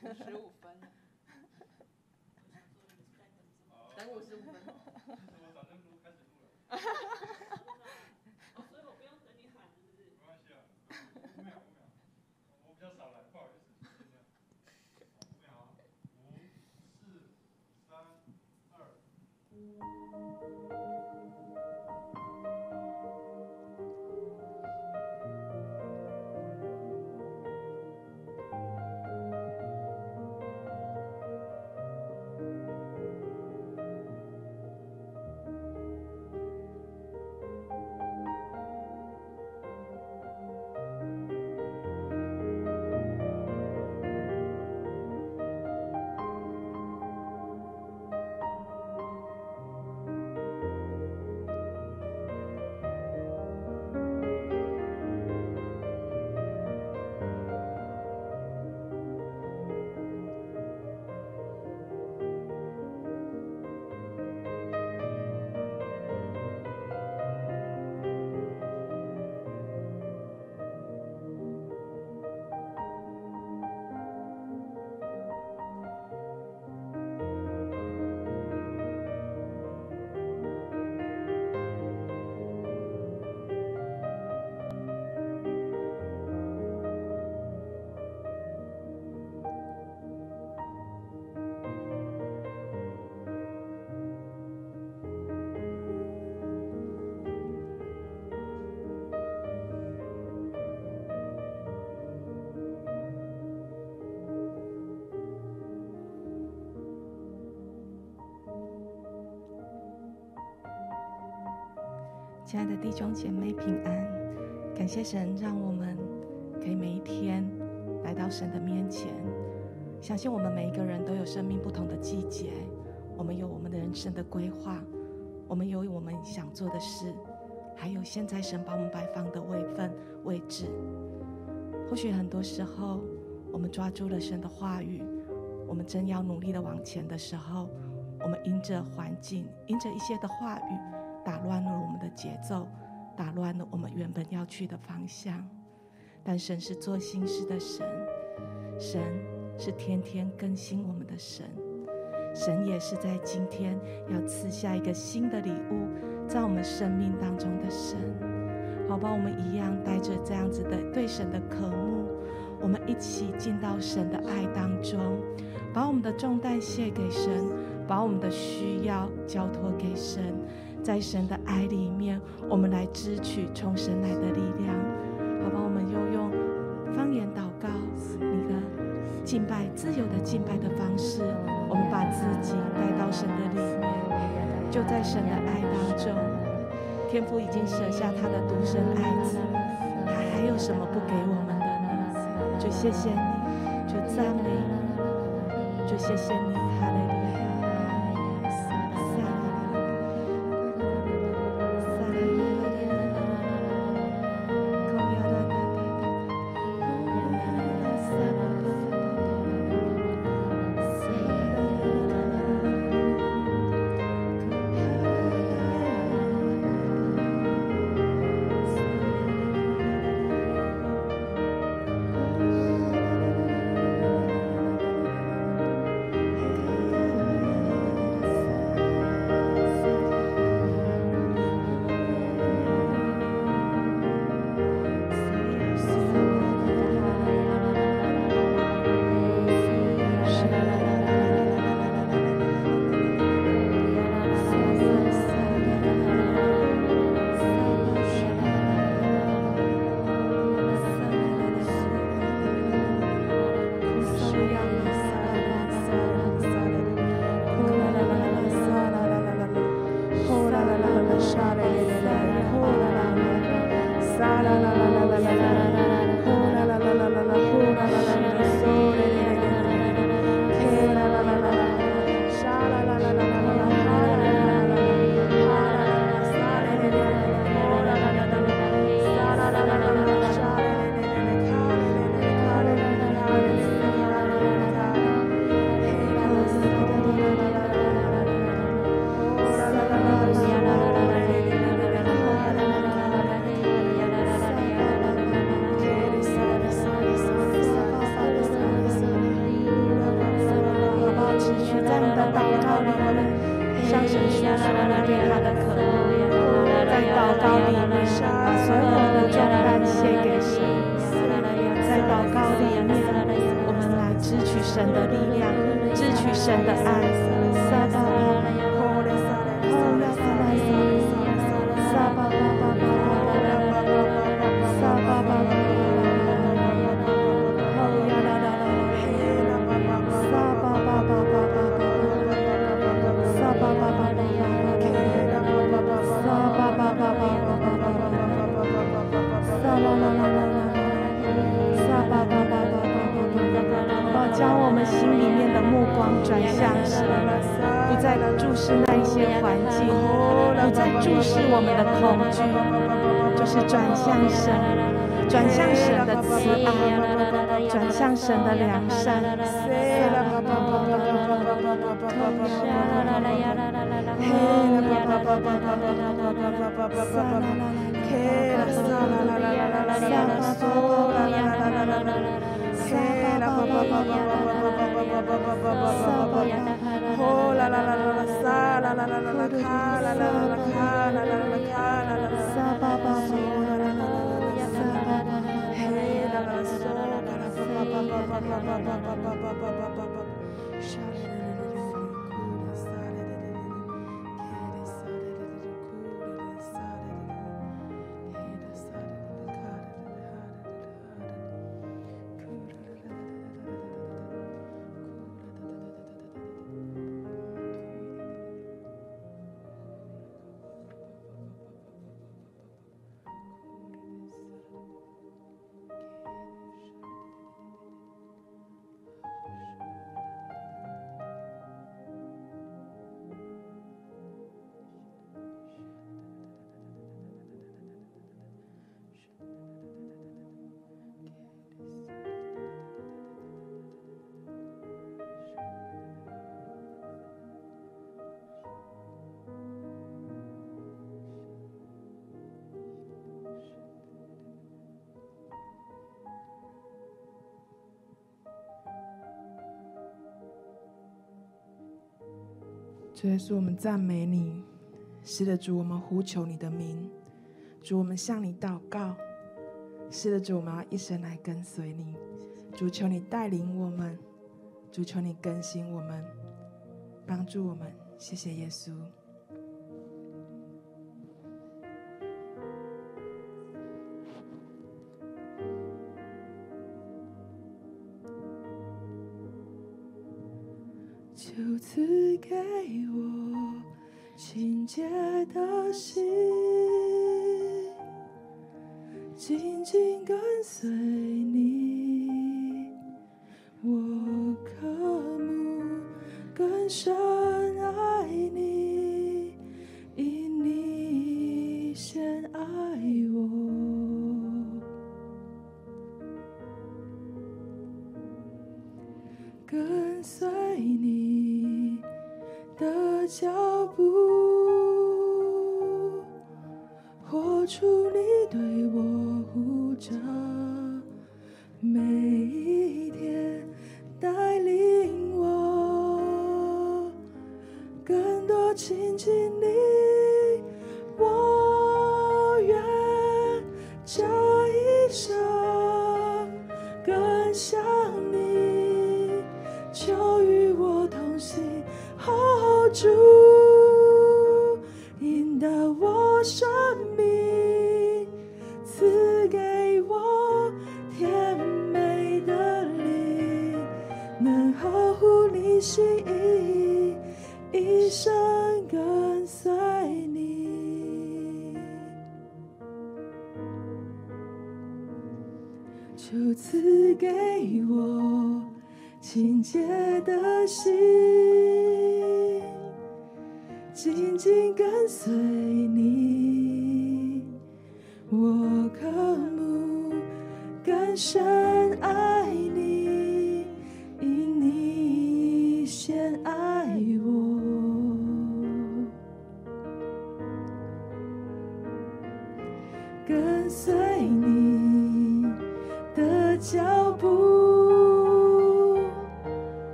十五亲爱的弟兄姐妹平安，感谢神让我们可以每一天来到神的面前。相信我们每一个人都有生命不同的季节，我们有我们的人生的规划，我们有我们想做的事，还有现在神把我们摆放的位分位置。或许很多时候，我们抓住了神的话语，我们正要努力的往前的时候，我们因着环境，因着一些的话语。打乱了我们的节奏，打乱了我们原本要去的方向。但神是做新事的神，神是天天更新我们的神，神也是在今天要赐下一个新的礼物在我们生命当中的神。好吧，我们一样带着这样子的对神的渴慕，我们一起进到神的爱当中，把我们的重担卸给神，把我们的需要交托给神。在神的爱里面，我们来支取从神来的力量。好吧，我们又用方言祷告，一个敬拜、自由的敬拜的方式，我们把自己带到神的里面，就在神的爱当中。天父已经舍下他的独生爱子，他还有什么不给我们的呢？就谢谢你，就赞美你，就谢谢你，神的良善。耶稣，我们赞美你，是的，主，我们呼求你的名，主，我们向你祷告，是的，主，我们要一生来跟随你，主求你带领我们，主求你更新我们，帮助我们，谢谢耶稣。脚步，活出你对我无常。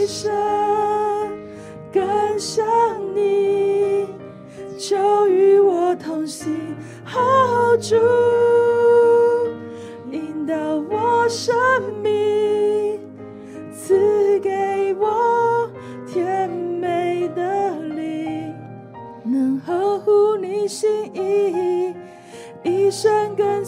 一生更像你，求与我同行，好主引导我生命，赐给我甜美的灵，能呵护你心意。一生跟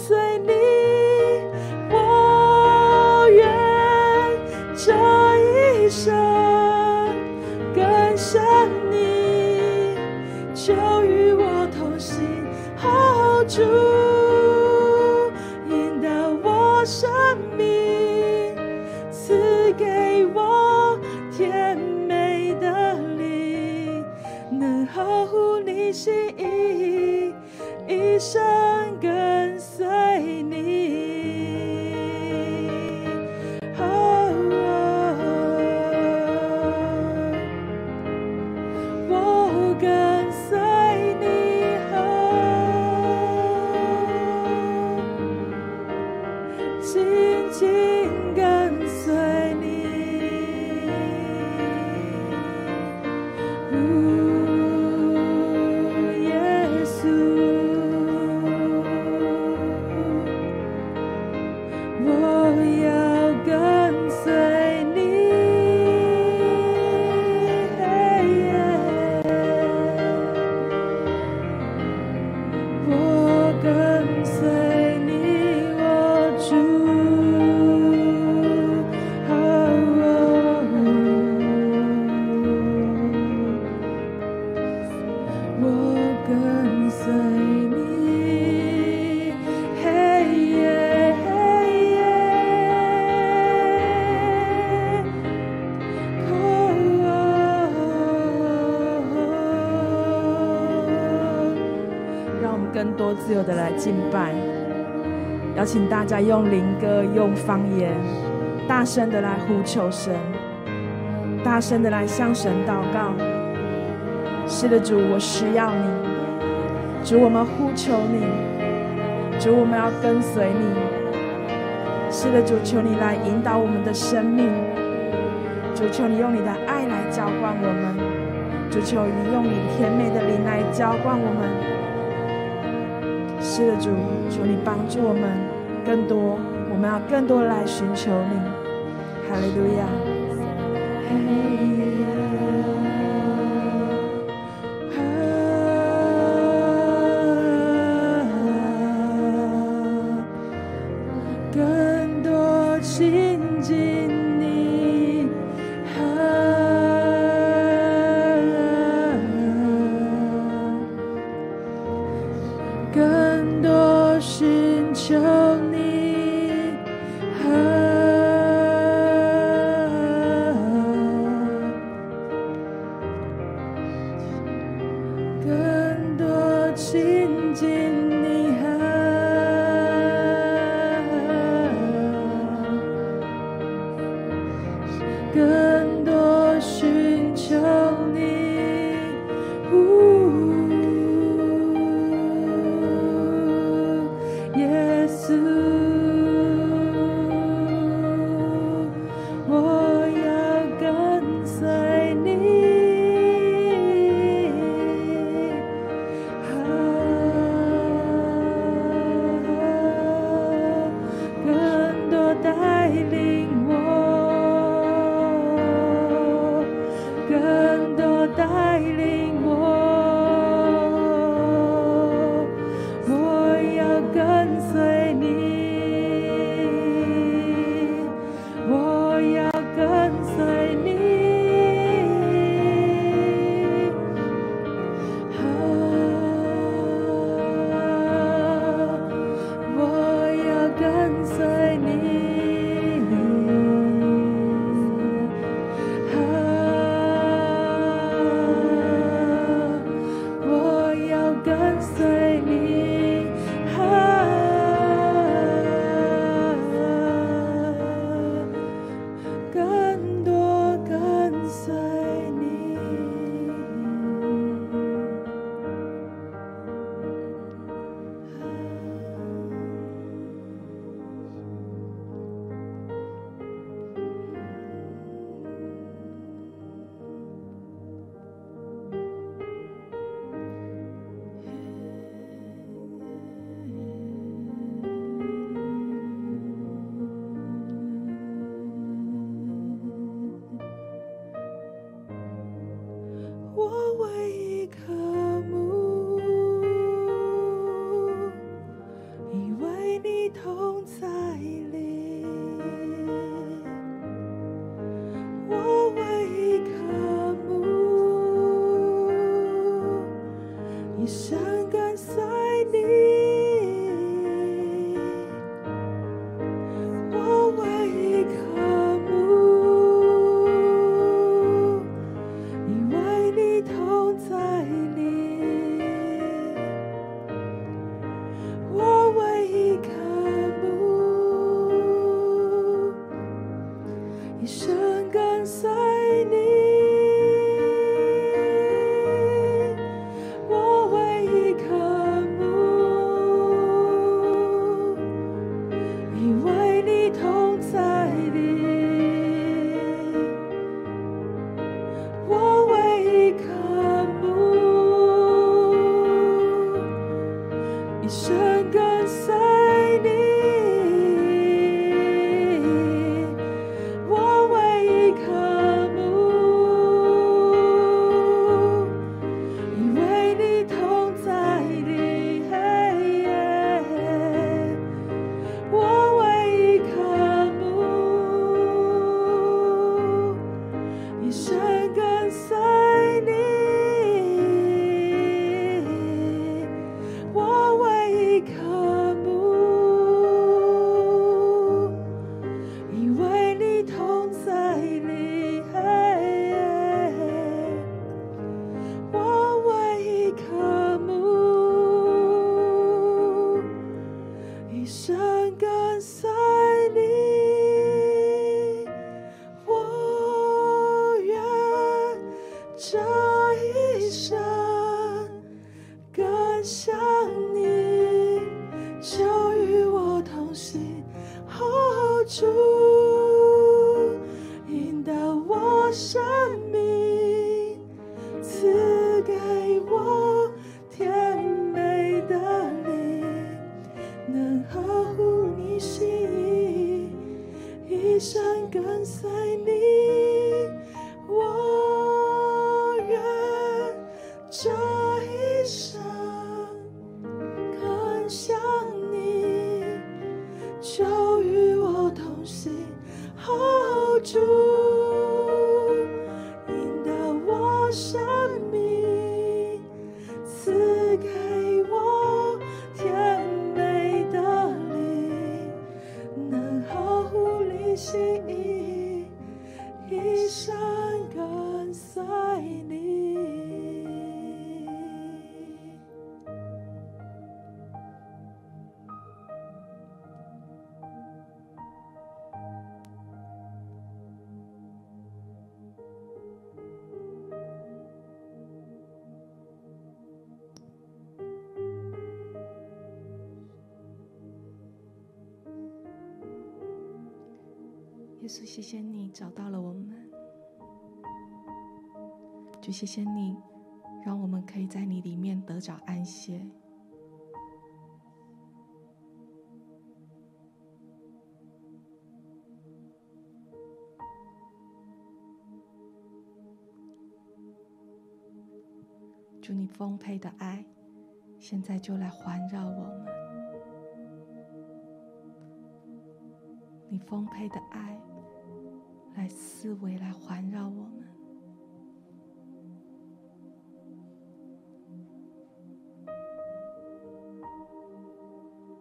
自由的来敬拜，邀请大家用灵歌、用方言，大声的来呼求神，大声的来向神祷告。是的，主，我需要你，主，我们呼求你，主，我们要跟随你。是的，主，求你来引导我们的生命，主，求你用你的爱来浇灌我们，主，求你用你甜美的灵来浇灌我们。是的，主，求你帮助我们更多，我们要更多来寻求你。哈利路亚。这稣，谢谢你找到了我们，就谢谢你，让我们可以在你里面得着安歇。祝你丰沛的爱，现在就来环绕我们。你丰沛的爱，来思维来环绕我们。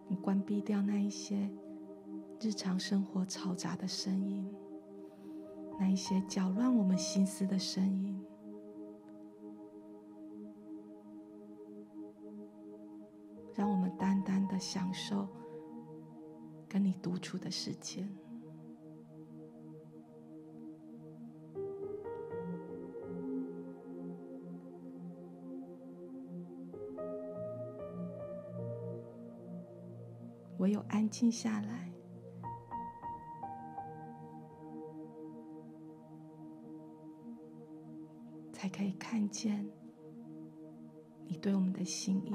你关闭掉那一些日常生活嘈杂的声音，那一些搅乱我们心思的声音。让我们单单的享受跟你独处的时间。有安静下来，才可以看见你对我们的心意。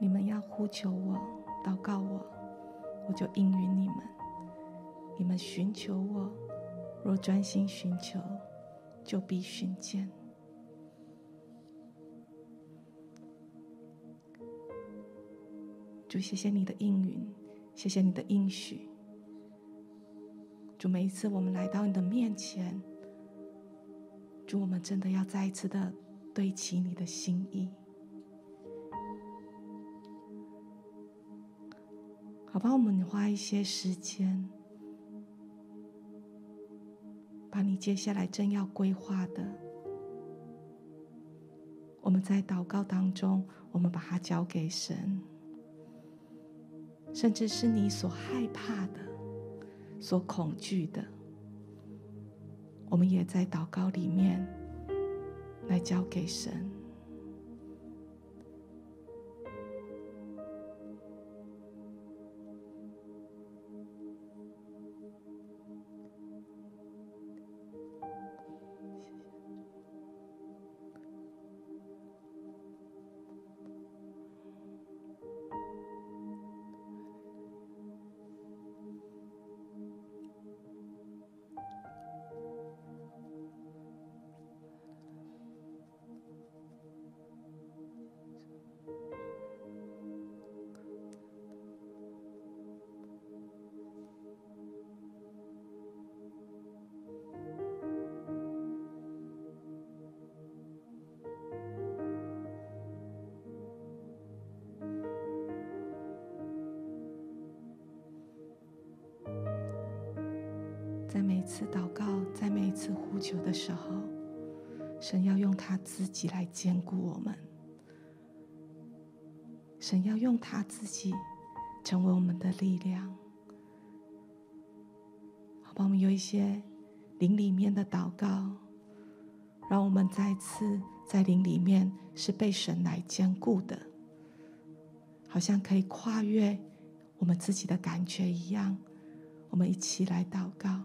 你们要呼求我，祷告我，我就应允你们。你们寻求我，若专心寻求，就必寻见。主，谢谢你的应允，谢谢你的应许。主，每一次我们来到你的面前，主，我们真的要再一次的对齐你的心意。好吧，我们花一些时间，把你接下来正要规划的，我们在祷告当中，我们把它交给神，甚至是你所害怕的、所恐惧的，我们也在祷告里面来交给神。在每一次祷告，在每一次呼求的时候，神要用他自己来坚固我们。神要用他自己成为我们的力量。好吧，我们有一些灵里面的祷告，让我们再次在灵里面是被神来坚固的，好像可以跨越我们自己的感觉一样。我们一起来祷告。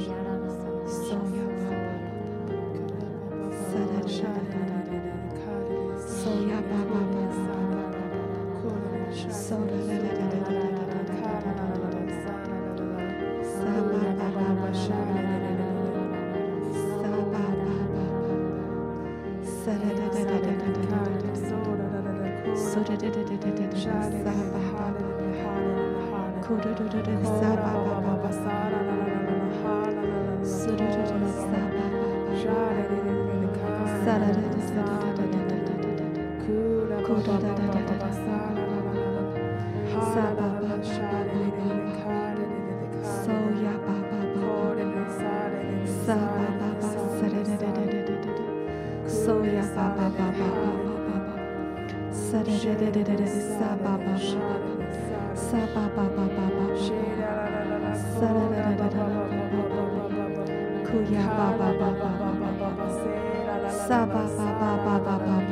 Sa ba ba ba ba ba ba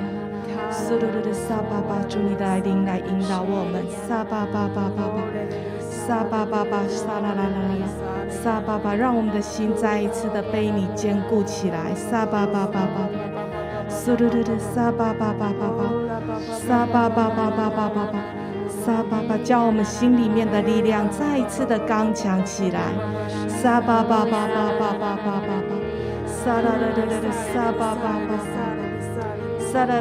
主你的来临来引导我们，撒巴巴巴巴巴，撒巴巴巴撒啦啦啦啦啦，撒巴巴，让我们的心再一次的被你坚固起来，撒巴巴巴巴，苏噜噜的撒巴巴巴巴巴，撒巴巴巴巴巴巴巴，撒巴巴，叫我们心里面的力量再一次的刚强起来，撒巴巴巴巴巴巴巴巴巴，撒啦啦啦啦，撒巴巴巴。Oh,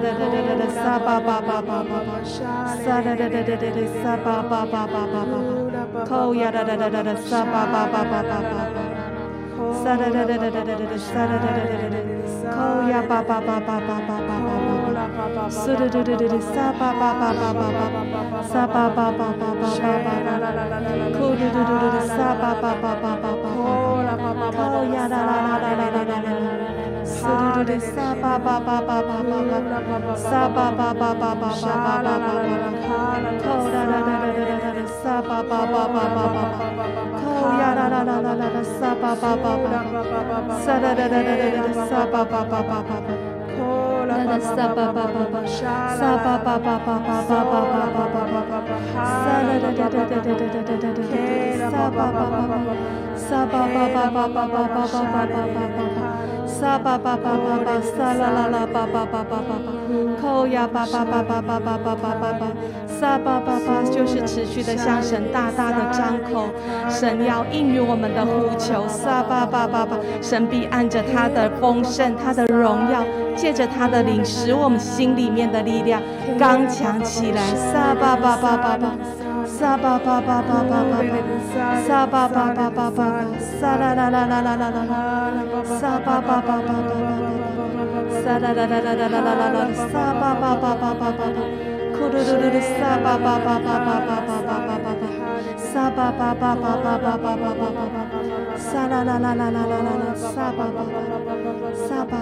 啦啦啦啦啦，撒巴巴巴巴巴巴，撒啦撒巴巴巴巴巴巴，扣呀啦啦啦啦啦，撒巴巴巴巴巴巴，扣呀巴巴巴巴巴巴巴巴，巴巴巴巴巴巴，就是持续的向神大大的张口，神要应允我们的呼求，沙巴巴巴巴，神必按着他的丰盛、他的荣耀，借着他的灵，使我们心里面的力量刚强起来，沙巴巴巴巴巴。沙巴巴巴巴巴巴，沙巴巴巴巴巴，沙啦啦啦啦啦啦啦，沙巴巴巴巴巴巴，沙啦啦啦啦啦啦啦啦，沙巴巴巴巴巴巴，库噜噜噜噜，沙巴巴巴巴巴巴巴巴巴巴，沙巴巴巴巴巴巴巴巴巴巴，沙啦啦啦啦啦啦啦啦，沙巴巴巴巴巴巴，沙巴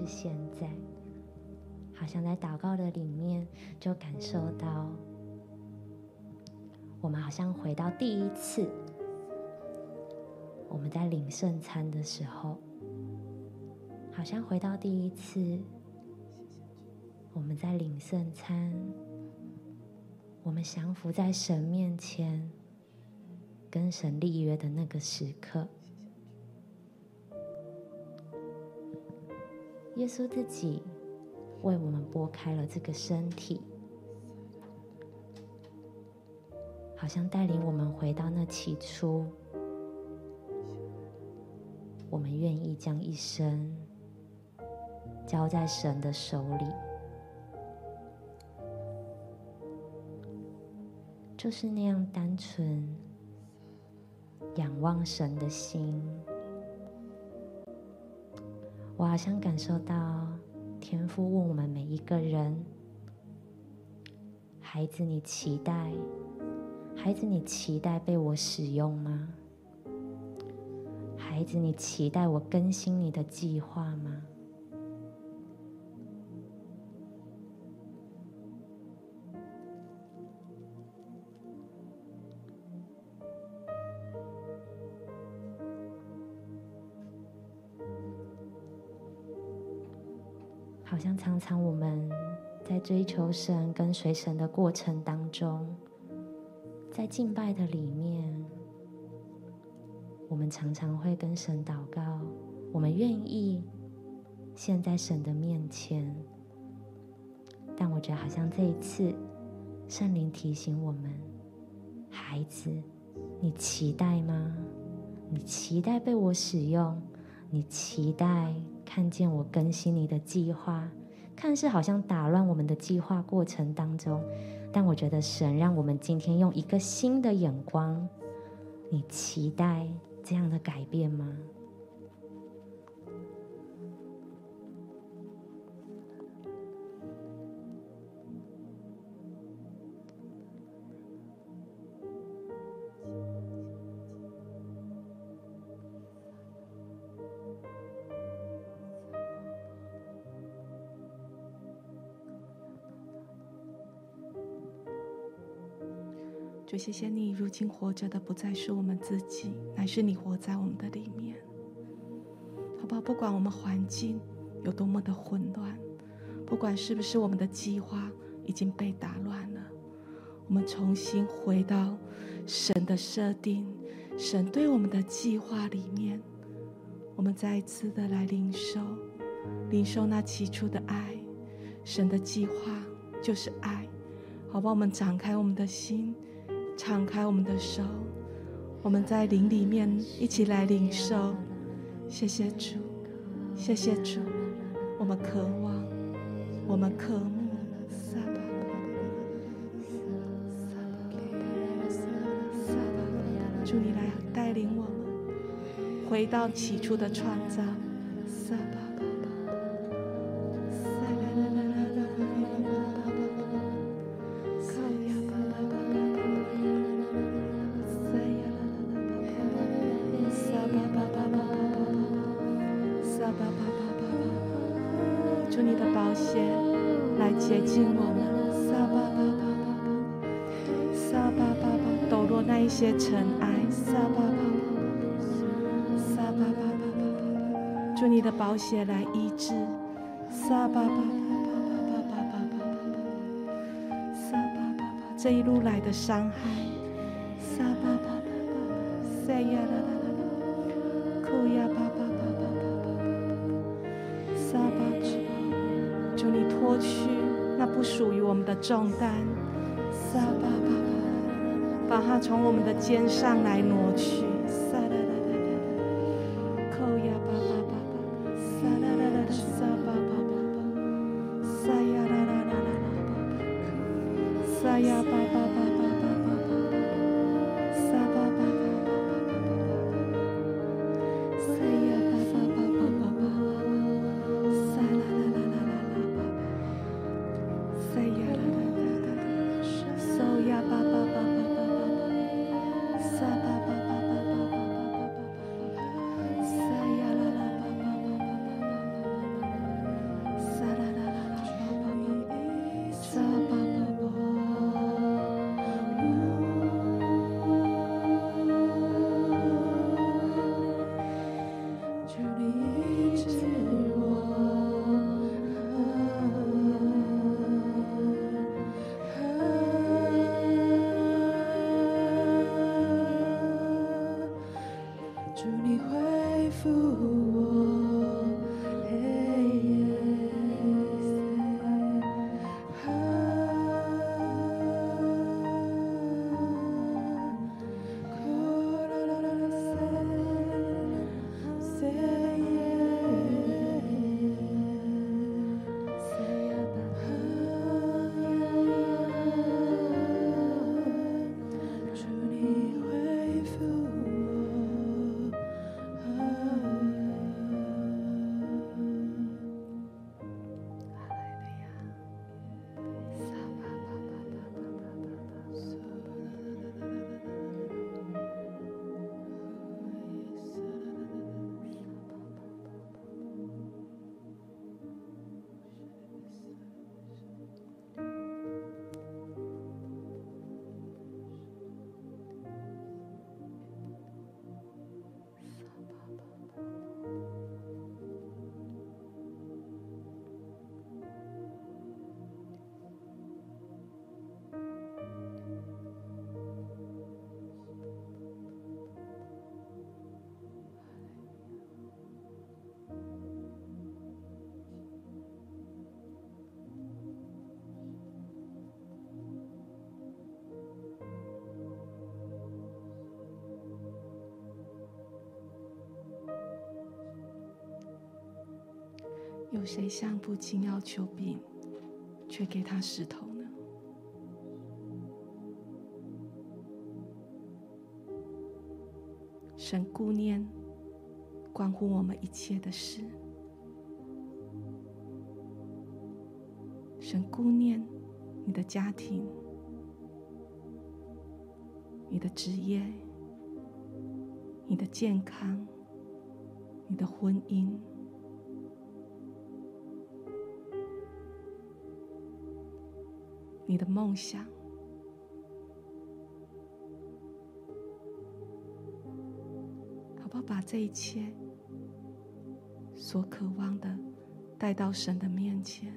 是现在，好像在祷告的里面就感受到，我们好像回到第一次，我们在领圣餐的时候，好像回到第一次，我们在领圣餐，我们降服在神面前，跟神立约的那个时刻。耶稣自己为我们拨开了这个身体，好像带领我们回到那起初。我们愿意将一生交在神的手里，就是那样单纯仰望神的心。我好像感受到天父问我们每一个人：“孩子，你期待？孩子，你期待被我使用吗？孩子，你期待我更新你的计划吗？”像常常我们在追求神、跟随神的过程当中，在敬拜的里面，我们常常会跟神祷告，我们愿意献在神的面前。但我觉得好像这一次，圣灵提醒我们：孩子，你期待吗？你期待被我使用？你期待？看见我更新你的计划，看似好像打乱我们的计划过程当中，但我觉得神让我们今天用一个新的眼光，你期待这样的改变吗？就谢谢你，如今活着的不再是我们自己，乃是你活在我们的里面，好不好？不管我们环境有多么的混乱，不管是不是我们的计划已经被打乱了，我们重新回到神的设定、神对我们的计划里面，我们再一次的来领受，领受那起初的爱。神的计划就是爱，好不好？我们展开我们的心。敞开我们的手，我们在灵里面一起来领受。谢谢主，谢谢主，我们渴望，我们渴慕。祝你来带领我们回到起初的创造。血来医治，撒巴巴巴巴巴巴巴巴巴，撒巴巴巴，这一路来的伤害，撒巴巴巴巴，塞呀啦啦啦啦，库呀巴巴巴巴巴巴，撒巴巴巴，祝你脱去那不属于我们的重担，撒巴巴巴。把它从我们的肩上来挪去。有谁向父亲要求饼，却给他石头呢？神顾念关乎我们一切的事，神顾念你的家庭、你的职业、你的健康、你的婚姻。你的梦想，好不好？把这一切所渴望的带到神的面前。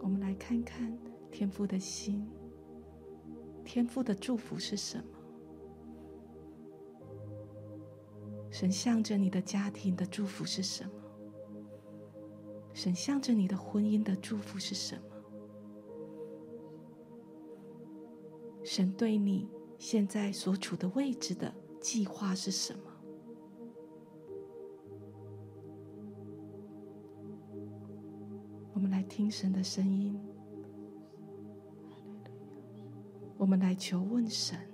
我们来看看天父的心。天父的祝福是什么？神向着你的家庭的祝福是什么？神向着你的婚姻的祝福是什么？神对你现在所处的位置的计划是什么？我们来听神的声音，我们来求问神。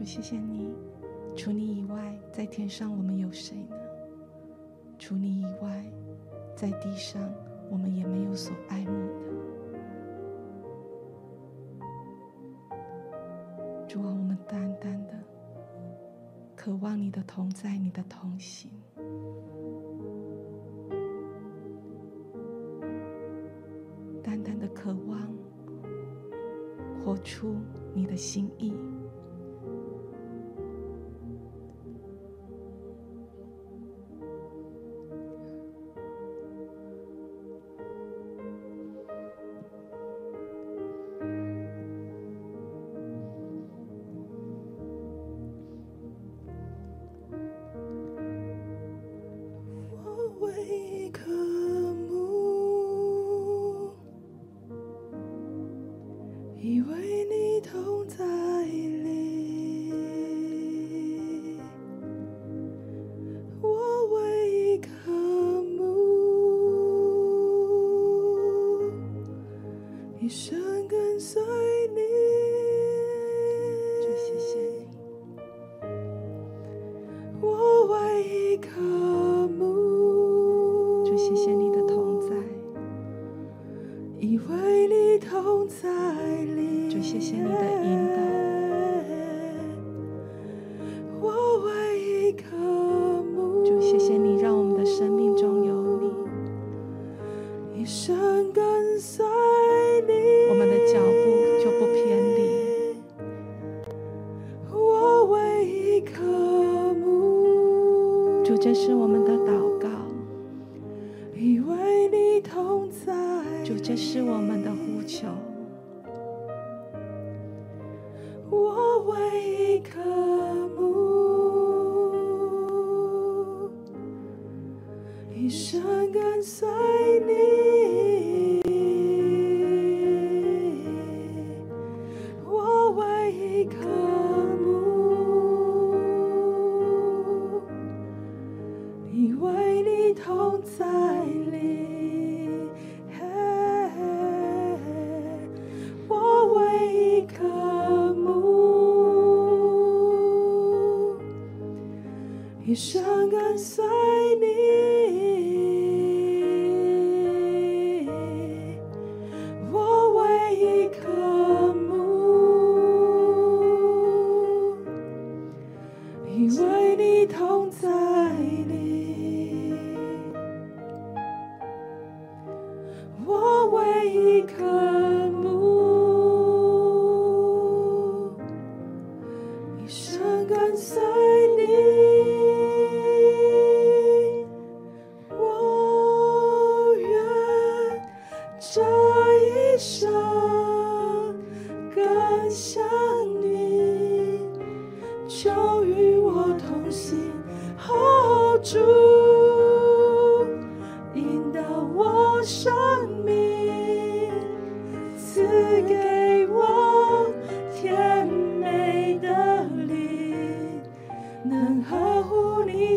主，谢谢你。除你以外，在天上我们有谁呢？除你以外，在地上我们也没有所爱慕的。主啊，我们单单的渴望你的同在，你的同行。淡淡的渴望活出你的心意。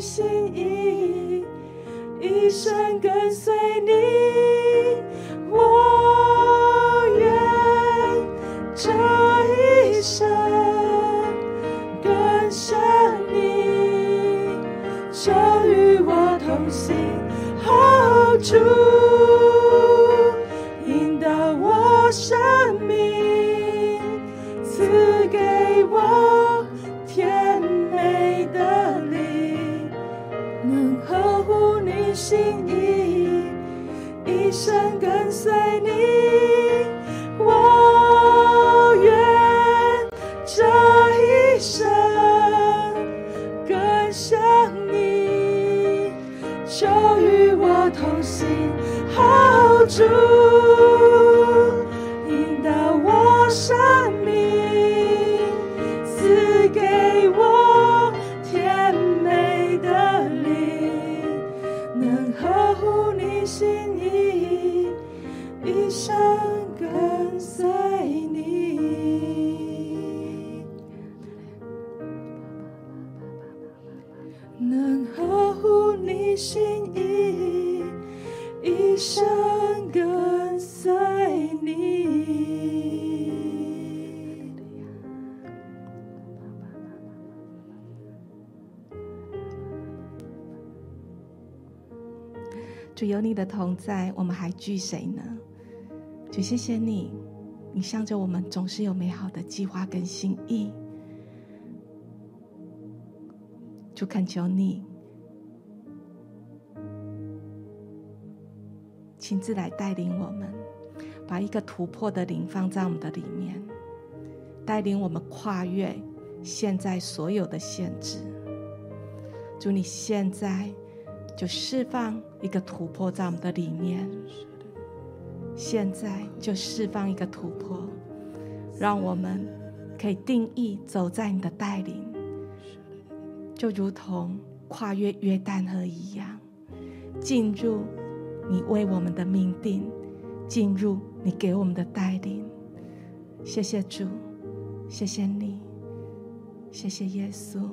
心意一生跟随你。的同在，我们还惧谁呢？主谢谢你，你向着我们总是有美好的计划跟心意。主恳求你亲自来带领我们，把一个突破的灵放在我们的里面，带领我们跨越现在所有的限制。主，你现在就释放一个突破在我们的里面，现在就释放一个突破，让我们可以定义走在你的带领，就如同跨越约旦河一样，进入你为我们的命定，进入你给我们的带领。谢谢主，谢谢你，谢谢耶稣。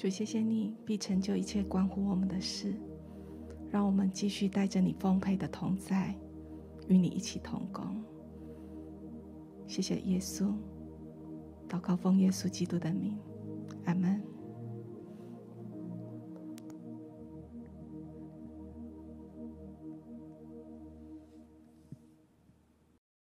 主，谢谢你必成就一切关乎我们的事，让我们继续带着你丰沛的同在，与你一起同工。谢谢耶稣，祷告奉耶稣基督的名，阿门。